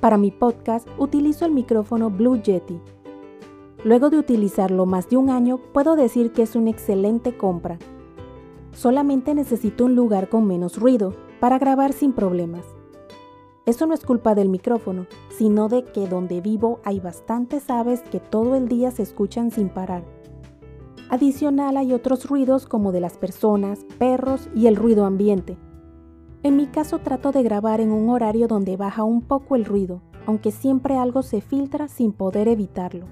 Para mi podcast utilizo el micrófono Blue Yeti. Luego de utilizarlo más de un año, puedo decir que es una excelente compra. Solamente necesito un lugar con menos ruido para grabar sin problemas. Eso no es culpa del micrófono, sino de que donde vivo hay bastantes aves que todo el día se escuchan sin parar. Adicional hay otros ruidos como de las personas, perros y el ruido ambiente. En mi caso trato de grabar en un horario donde baja un poco el ruido, aunque siempre algo se filtra sin poder evitarlo.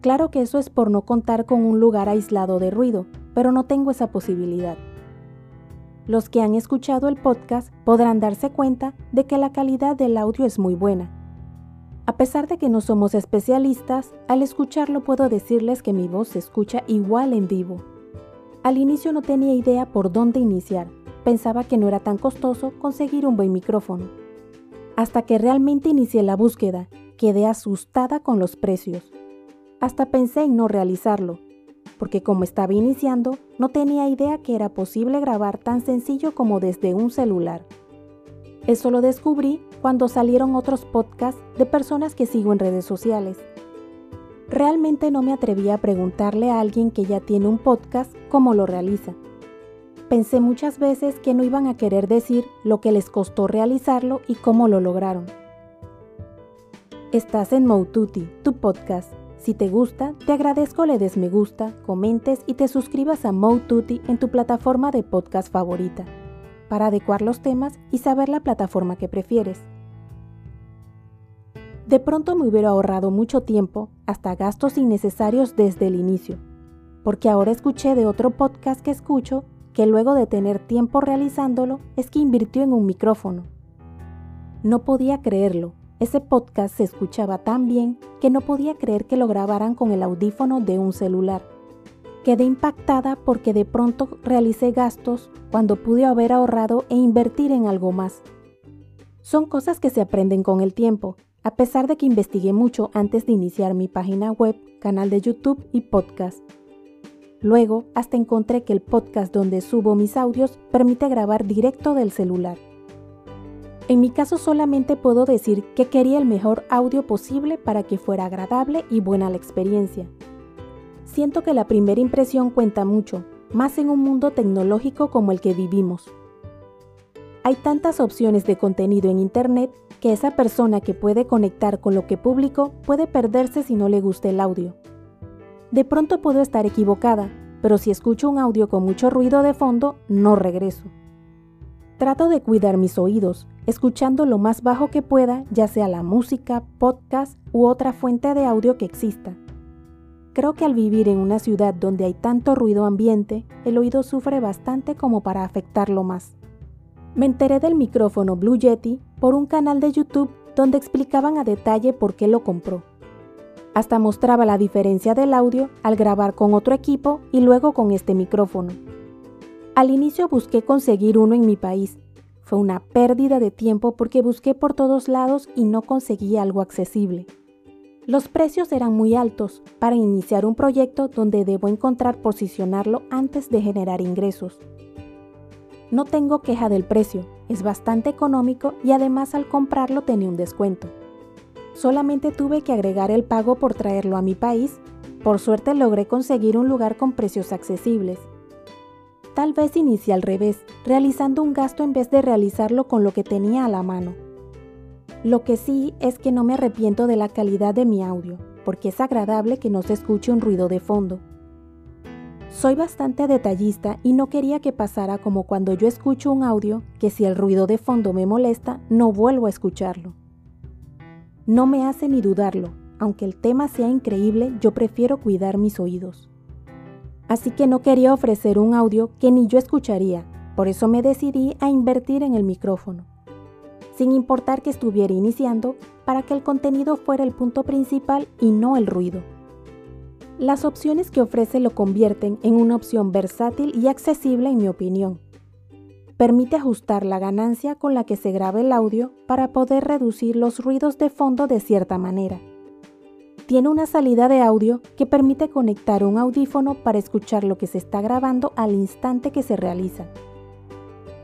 Claro que eso es por no contar con un lugar aislado de ruido, pero no tengo esa posibilidad. Los que han escuchado el podcast podrán darse cuenta de que la calidad del audio es muy buena. A pesar de que no somos especialistas, al escucharlo puedo decirles que mi voz se escucha igual en vivo. Al inicio no tenía idea por dónde iniciar, pensaba que no era tan costoso conseguir un buen micrófono. Hasta que realmente inicié la búsqueda, quedé asustada con los precios. Hasta pensé en no realizarlo, porque como estaba iniciando, no tenía idea que era posible grabar tan sencillo como desde un celular. Eso lo descubrí cuando salieron otros podcasts de personas que sigo en redes sociales. Realmente no me atreví a preguntarle a alguien que ya tiene un podcast cómo lo realiza. Pensé muchas veces que no iban a querer decir lo que les costó realizarlo y cómo lo lograron. Estás en Moututi, tu podcast si te gusta, te agradezco le des me gusta, comentes y te suscribas a Moututi en tu plataforma de podcast favorita, para adecuar los temas y saber la plataforma que prefieres. De pronto me hubiera ahorrado mucho tiempo, hasta gastos innecesarios desde el inicio, porque ahora escuché de otro podcast que escucho que luego de tener tiempo realizándolo es que invirtió en un micrófono. No podía creerlo, ese podcast se escuchaba tan bien que no podía creer que lo grabaran con el audífono de un celular. Quedé impactada porque de pronto realicé gastos cuando pude haber ahorrado e invertir en algo más. Son cosas que se aprenden con el tiempo, a pesar de que investigué mucho antes de iniciar mi página web, canal de YouTube y podcast. Luego, hasta encontré que el podcast donde subo mis audios permite grabar directo del celular. En mi caso solamente puedo decir que quería el mejor audio posible para que fuera agradable y buena la experiencia. Siento que la primera impresión cuenta mucho, más en un mundo tecnológico como el que vivimos. Hay tantas opciones de contenido en Internet que esa persona que puede conectar con lo que publico puede perderse si no le gusta el audio. De pronto puedo estar equivocada, pero si escucho un audio con mucho ruido de fondo, no regreso. Trato de cuidar mis oídos, escuchando lo más bajo que pueda, ya sea la música, podcast u otra fuente de audio que exista. Creo que al vivir en una ciudad donde hay tanto ruido ambiente, el oído sufre bastante como para afectarlo más. Me enteré del micrófono Blue Yeti por un canal de YouTube donde explicaban a detalle por qué lo compró. Hasta mostraba la diferencia del audio al grabar con otro equipo y luego con este micrófono. Al inicio busqué conseguir uno en mi país. Fue una pérdida de tiempo porque busqué por todos lados y no conseguí algo accesible. Los precios eran muy altos para iniciar un proyecto donde debo encontrar posicionarlo antes de generar ingresos. No tengo queja del precio, es bastante económico y además al comprarlo tenía un descuento. Solamente tuve que agregar el pago por traerlo a mi país. Por suerte logré conseguir un lugar con precios accesibles Tal vez inicié al revés, realizando un gasto en vez de realizarlo con lo que tenía a la mano. Lo que sí es que no me arrepiento de la calidad de mi audio, porque es agradable que no se escuche un ruido de fondo. Soy bastante detallista y no quería que pasara como cuando yo escucho un audio que si el ruido de fondo me molesta, no vuelvo a escucharlo. No me hace ni dudarlo, aunque el tema sea increíble, yo prefiero cuidar mis oídos así que no quería ofrecer un audio que ni yo escucharía, por eso me decidí a invertir en el micrófono, sin importar que estuviera iniciando, para que el contenido fuera el punto principal y no el ruido. Las opciones que ofrece lo convierten en una opción versátil y accesible en mi opinión. Permite ajustar la ganancia con la que se graba el audio para poder reducir los ruidos de fondo de cierta manera tiene una salida de audio que permite conectar un audífono para escuchar lo que se está grabando al instante que se realiza.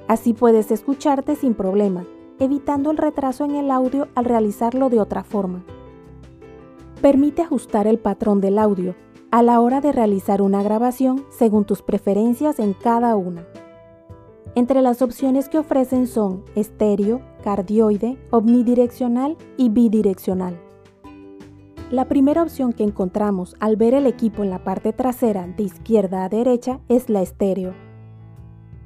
Así puedes escucharte sin problema, evitando el retraso en el audio al realizarlo de otra forma. Permite ajustar el patrón del audio a la hora de realizar una grabación según tus preferencias en cada una. Entre las opciones que ofrecen son estéreo, cardioide, omnidireccional y bidireccional. La primera opción que encontramos al ver el equipo en la parte trasera de izquierda a derecha es la estéreo,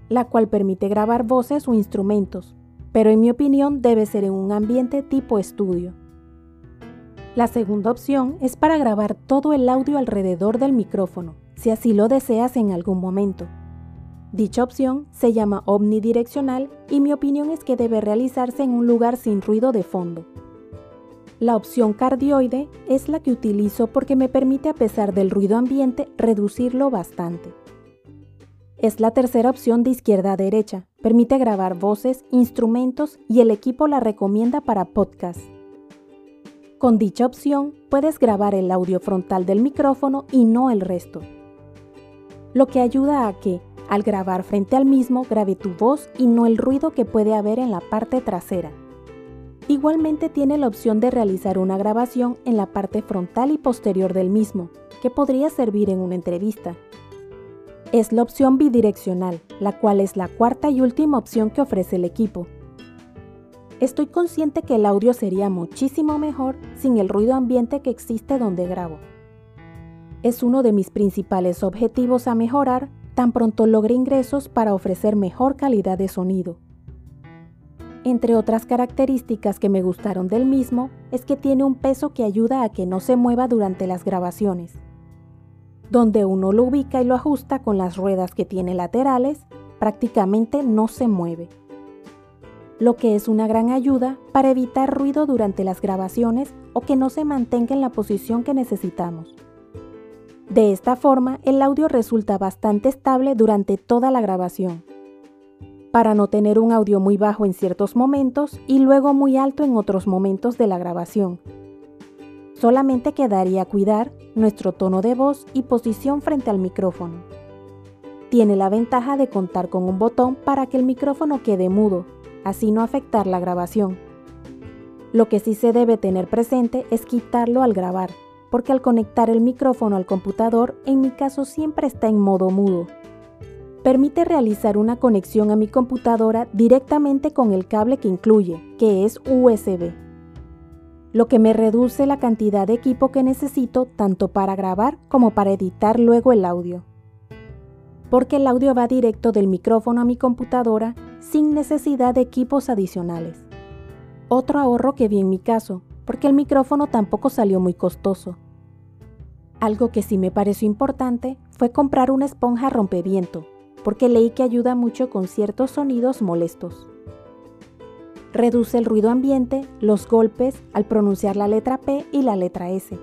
la cual permite grabar voces o instrumentos, pero en mi opinión debe ser en un ambiente tipo estudio. La segunda opción es para grabar todo el audio alrededor del micrófono, si así lo deseas en algún momento. Dicha opción se llama omnidireccional y mi opinión es que debe realizarse en un lugar sin ruido de fondo. La opción cardioide es la que utilizo porque me permite a pesar del ruido ambiente reducirlo bastante. Es la tercera opción de izquierda a derecha. Permite grabar voces, instrumentos y el equipo la recomienda para podcast. Con dicha opción puedes grabar el audio frontal del micrófono y no el resto, lo que ayuda a que, al grabar frente al mismo, grabe tu voz y no el ruido que puede haber en la parte trasera. Igualmente tiene la opción de realizar una grabación en la parte frontal y posterior del mismo, que podría servir en una entrevista. Es la opción bidireccional, la cual es la cuarta y última opción que ofrece el equipo. Estoy consciente que el audio sería muchísimo mejor sin el ruido ambiente que existe donde grabo. Es uno de mis principales objetivos a mejorar tan pronto logre ingresos para ofrecer mejor calidad de sonido. Entre otras características que me gustaron del mismo es que tiene un peso que ayuda a que no se mueva durante las grabaciones. Donde uno lo ubica y lo ajusta con las ruedas que tiene laterales, prácticamente no se mueve lo que es una gran ayuda para evitar ruido durante las grabaciones o que no se mantenga en la posición que necesitamos. De esta forma, el audio resulta bastante estable durante toda la grabación, para no tener un audio muy bajo en ciertos momentos y luego muy alto en otros momentos de la grabación. Solamente quedaría cuidar nuestro tono de voz y posición frente al micrófono. Tiene la ventaja de contar con un botón para que el micrófono quede mudo así no afectar la grabación. Lo que sí se debe tener presente es quitarlo al grabar, porque al conectar el micrófono al computador, en mi caso siempre está en modo mudo. Permite realizar una conexión a mi computadora directamente con el cable que incluye, que es USB, lo que me reduce la cantidad de equipo que necesito tanto para grabar como para editar luego el audio porque el audio va directo del micrófono a mi computadora sin necesidad de equipos adicionales. Otro ahorro que vi en mi caso, porque el micrófono tampoco salió muy costoso. Algo que sí me pareció importante fue comprar una esponja rompeviento, porque leí que ayuda mucho con ciertos sonidos molestos. Reduce el ruido ambiente, los golpes al pronunciar la letra P y la letra S.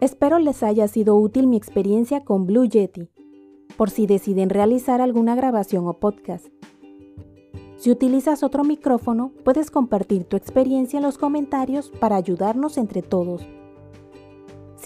Espero les haya sido útil mi experiencia con Blue Yeti por si deciden realizar alguna grabación o podcast. Si utilizas otro micrófono, puedes compartir tu experiencia en los comentarios para ayudarnos entre todos.